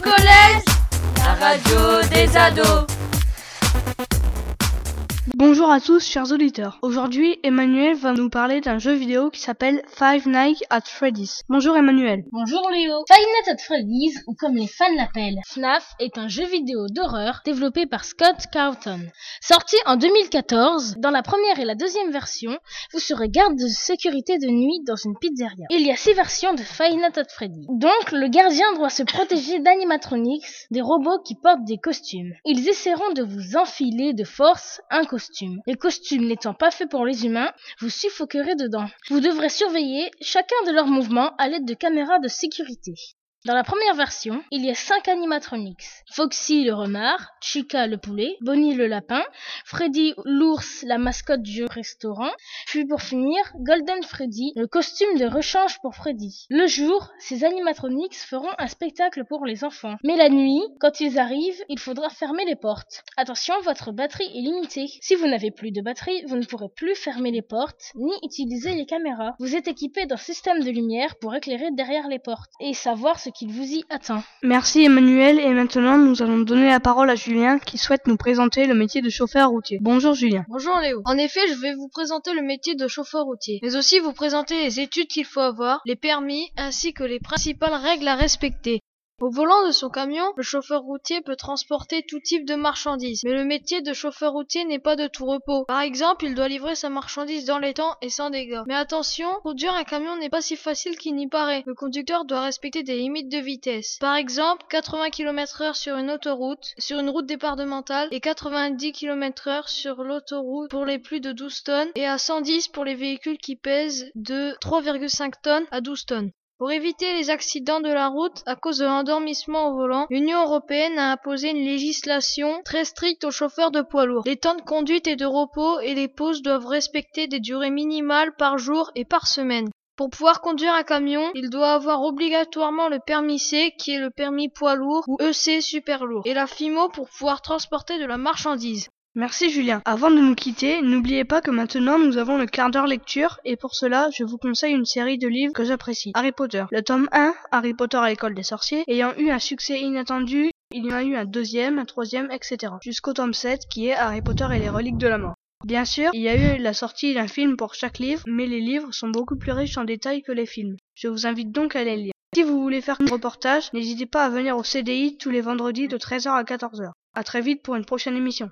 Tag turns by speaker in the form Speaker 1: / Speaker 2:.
Speaker 1: collège, la radio des ados.
Speaker 2: Bonjour à tous chers auditeurs. Aujourd'hui, Emmanuel va nous parler d'un jeu vidéo qui s'appelle Five Nights at Freddy's. Bonjour Emmanuel.
Speaker 3: Bonjour Léo. Five Nights at Freddy's, ou comme les fans l'appellent, FNAF, est un jeu vidéo d'horreur développé par Scott Carlton. Sorti en 2014, dans la première et la deuxième version, vous serez garde de sécurité de nuit dans une pizzeria. Il y a six versions de Five Nights at Freddy's. Donc, le gardien doit se protéger d'animatronics, des robots qui portent des costumes. Ils essaieront de vous enfiler de force un costume les costumes n'étant pas faits pour les humains, vous suffoquerez dedans. Vous devrez surveiller chacun de leurs mouvements à l'aide de caméras de sécurité. Dans la première version, il y a cinq animatronics. Foxy le renard, Chica le poulet, Bonnie le lapin, Freddy l'ours, la mascotte du restaurant, puis pour finir, Golden Freddy, le costume de rechange pour Freddy. Le jour, ces animatronics feront un spectacle pour les enfants. Mais la nuit, quand ils arrivent, il faudra fermer les portes. Attention, votre batterie est limitée. Si vous n'avez plus de batterie, vous ne pourrez plus fermer les portes, ni utiliser les caméras. Vous êtes équipé d'un système de lumière pour éclairer derrière les portes, et savoir ce qu'il vous y attend.
Speaker 2: Merci Emmanuel et maintenant nous allons donner la parole à Julien qui souhaite nous présenter le métier de chauffeur routier. Bonjour Julien.
Speaker 4: Bonjour Léo. En effet, je vais vous présenter le métier de chauffeur routier, mais aussi vous présenter les études qu'il faut avoir, les permis ainsi que les principales règles à respecter. Au volant de son camion, le chauffeur routier peut transporter tout type de marchandises. Mais le métier de chauffeur routier n'est pas de tout repos. Par exemple, il doit livrer sa marchandise dans les temps et sans dégâts. Mais attention, conduire un camion n'est pas si facile qu'il n'y paraît. Le conducteur doit respecter des limites de vitesse. Par exemple, 80 km heure sur une autoroute, sur une route départementale et 90 km heure sur l'autoroute pour les plus de 12 tonnes et à 110 pour les véhicules qui pèsent de 3,5 tonnes à 12 tonnes. Pour éviter les accidents de la route à cause de l'endormissement au volant, l'Union européenne a imposé une législation très stricte aux chauffeurs de poids lourds. Les temps de conduite et de repos et les pauses doivent respecter des durées minimales par jour et par semaine. Pour pouvoir conduire un camion, il doit avoir obligatoirement le permis C qui est le permis poids lourd ou EC super lourd et la FIMO pour pouvoir transporter de la marchandise.
Speaker 2: Merci Julien. Avant de nous quitter, n'oubliez pas que maintenant nous avons le quart d'heure lecture et pour cela, je vous conseille une série de livres que j'apprécie. Harry Potter. Le tome 1, Harry Potter à l'école des sorciers, ayant eu un succès inattendu, il y en a eu un deuxième, un troisième, etc. Jusqu'au tome 7 qui est Harry Potter et les reliques de la mort. Bien sûr, il y a eu la sortie d'un film pour chaque livre, mais les livres sont beaucoup plus riches en détails que les films. Je vous invite donc à les lire. Si vous voulez faire un reportage, n'hésitez pas à venir au CDI tous les vendredis de 13h à 14h. À très vite pour une prochaine émission.